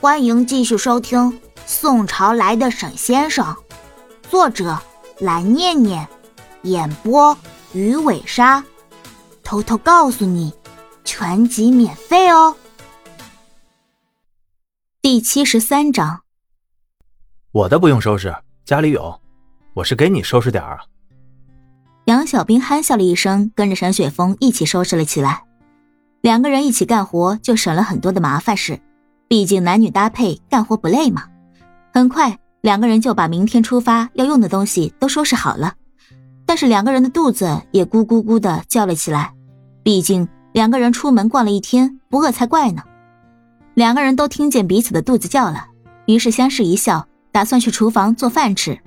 欢迎继续收听《宋朝来的沈先生》，作者蓝念念，演播鱼尾鲨。偷偷告诉你，全集免费哦。第七十三章，我的不用收拾，家里有。我是给你收拾点儿啊。杨小兵憨笑了一声，跟着沈雪峰一起收拾了起来。两个人一起干活，就省了很多的麻烦事。毕竟男女搭配，干活不累嘛。很快，两个人就把明天出发要用的东西都收拾好了。但是两个人的肚子也咕咕咕的叫了起来。毕竟两个人出门逛了一天，不饿才怪呢。两个人都听见彼此的肚子叫了，于是相视一笑，打算去厨房做饭吃。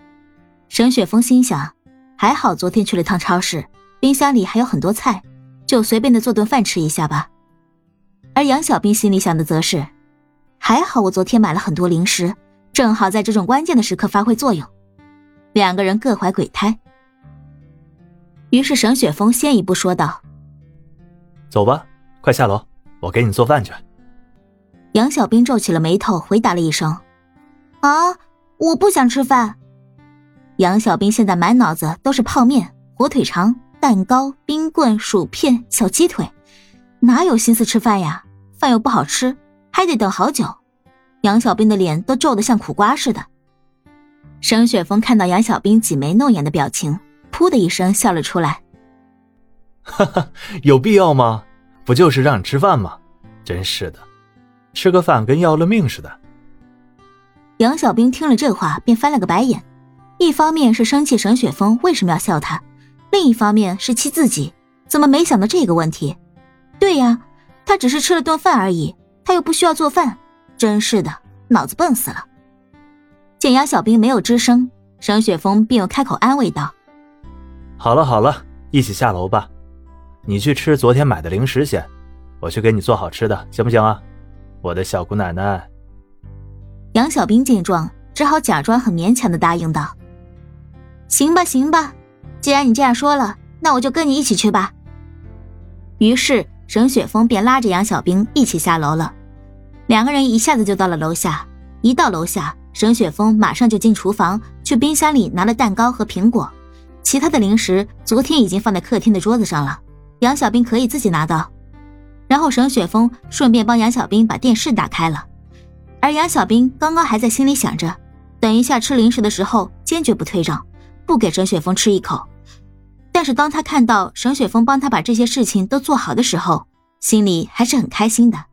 沈雪峰心想，还好昨天去了趟超市，冰箱里还有很多菜，就随便的做顿饭吃一下吧。而杨小兵心里想的则是。还好我昨天买了很多零食，正好在这种关键的时刻发挥作用。两个人各怀鬼胎。于是沈雪峰先一步说道：“走吧，快下楼，我给你做饭去。”杨小兵皱起了眉头，回答了一声：“啊，我不想吃饭。”杨小兵现在满脑子都是泡面、火腿肠、蛋糕、冰棍、薯片、小鸡腿，哪有心思吃饭呀？饭又不好吃。还得等好久，杨小兵的脸都皱得像苦瓜似的。沈雪峰看到杨小兵挤眉弄眼的表情，噗的一声笑了出来。哈哈，有必要吗？不就是让你吃饭吗？真是的，吃个饭跟要了命似的。杨小兵听了这话，便翻了个白眼，一方面是生气沈雪峰为什么要笑他，另一方面是气自己怎么没想到这个问题。对呀，他只是吃了顿饭而已。他又不需要做饭，真是的，脑子笨死了。见杨小兵没有吱声，沈雪峰便又开口安慰道：“好了好了，一起下楼吧。你去吃昨天买的零食先，我去给你做好吃的，行不行啊，我的小姑奶奶？”杨小兵见状，只好假装很勉强的答应道：“行吧行吧，既然你这样说了，那我就跟你一起去吧。”于是。沈雪峰便拉着杨小兵一起下楼了，两个人一下子就到了楼下。一到楼下，沈雪峰马上就进厨房去冰箱里拿了蛋糕和苹果，其他的零食昨天已经放在客厅的桌子上了，杨小兵可以自己拿到。然后沈雪峰顺便帮杨小兵把电视打开了，而杨小兵刚刚还在心里想着，等一下吃零食的时候坚决不退让，不给沈雪峰吃一口。但是当他看到沈雪峰帮他把这些事情都做好的时候，心里还是很开心的，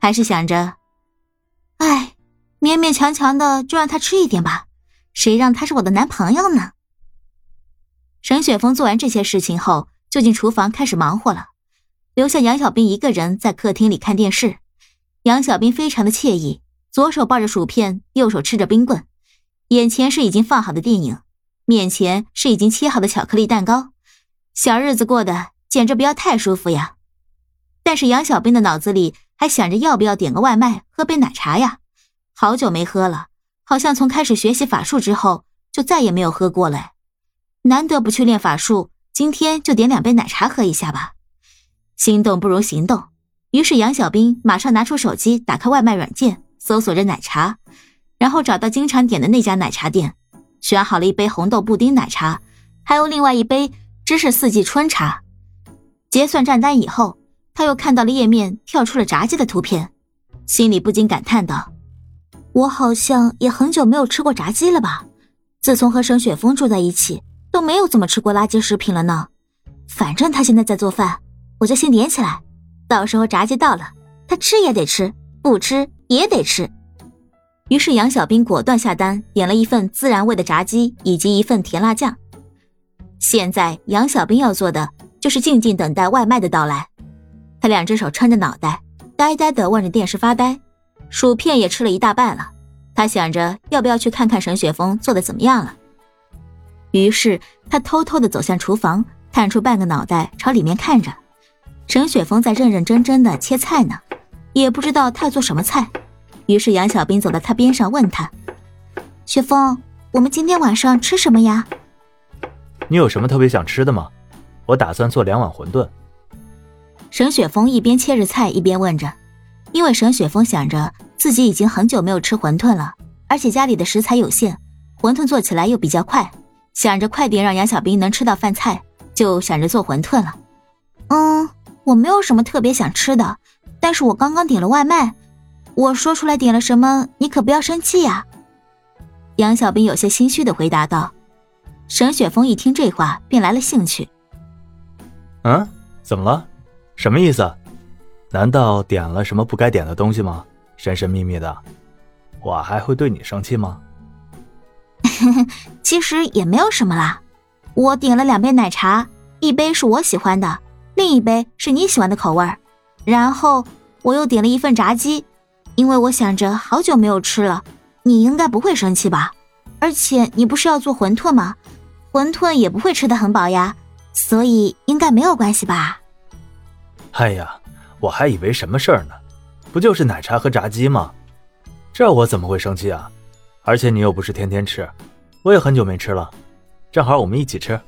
还是想着，哎，勉勉强强的就让他吃一点吧，谁让他是我的男朋友呢？沈雪峰做完这些事情后，就进厨房开始忙活了，留下杨小兵一个人在客厅里看电视。杨小兵非常的惬意，左手抱着薯片，右手吃着冰棍，眼前是已经放好的电影，面前是已经切好的巧克力蛋糕。小日子过得简直不要太舒服呀！但是杨小兵的脑子里还想着要不要点个外卖，喝杯奶茶呀。好久没喝了，好像从开始学习法术之后就再也没有喝过了。难得不去练法术，今天就点两杯奶茶喝一下吧。心动不如行动，于是杨小兵马上拿出手机，打开外卖软件，搜索着奶茶，然后找到经常点的那家奶茶店，选好了一杯红豆布丁奶茶，还有另外一杯。芝士四季春茶，结算账单以后，他又看到了页面跳出了炸鸡的图片，心里不禁感叹道：“我好像也很久没有吃过炸鸡了吧？自从和沈雪峰住在一起，都没有怎么吃过垃圾食品了呢。反正他现在在做饭，我就先点起来，到时候炸鸡到了，他吃也得吃，不吃也得吃。”于是杨小兵果断下单，点了一份孜然味的炸鸡以及一份甜辣酱。现在杨小兵要做的就是静静等待外卖的到来。他两只手撑着脑袋，呆呆地望着电视发呆，薯片也吃了一大半了。他想着要不要去看看沈雪峰做的怎么样了。于是他偷偷地走向厨房，探出半个脑袋朝里面看着。沈雪峰在认认真真的切菜呢，也不知道他做什么菜。于是杨小兵走到他边上问他：“雪峰，我们今天晚上吃什么呀？”你有什么特别想吃的吗？我打算做两碗馄饨。沈雪峰一边切着菜一边问着，因为沈雪峰想着自己已经很久没有吃馄饨了，而且家里的食材有限，馄饨做起来又比较快，想着快点让杨小兵能吃到饭菜，就想着做馄饨了。嗯，我没有什么特别想吃的，但是我刚刚点了外卖，我说出来点了什么，你可不要生气呀。杨小兵有些心虚的回答道。沈雪峰一听这话，便来了兴趣。嗯，怎么了？什么意思？难道点了什么不该点的东西吗？神神秘秘的，我还会对你生气吗？其实也没有什么啦，我点了两杯奶茶，一杯是我喜欢的，另一杯是你喜欢的口味儿。然后我又点了一份炸鸡，因为我想着好久没有吃了，你应该不会生气吧？而且你不是要做馄饨吗？馄饨也不会吃的很饱呀，所以应该没有关系吧？哎呀，我还以为什么事儿呢，不就是奶茶和炸鸡吗？这我怎么会生气啊？而且你又不是天天吃，我也很久没吃了，正好我们一起吃。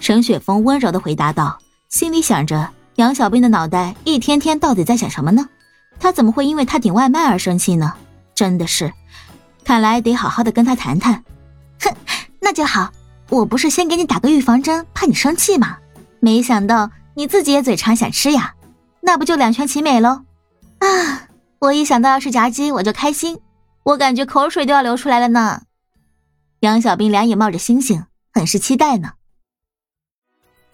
沈雪峰温柔的回答道，心里想着杨小兵的脑袋一天天到底在想什么呢？他怎么会因为他点外卖而生气呢？真的是，看来得好好的跟他谈谈。哼，那就好。我不是先给你打个预防针，怕你生气吗？没想到你自己也嘴馋想吃呀，那不就两全其美喽？啊，我一想到要吃炸鸡我就开心，我感觉口水都要流出来了呢。杨小兵两眼冒着星星，很是期待呢。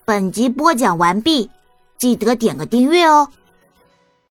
本集播讲完毕，记得点个订阅哦。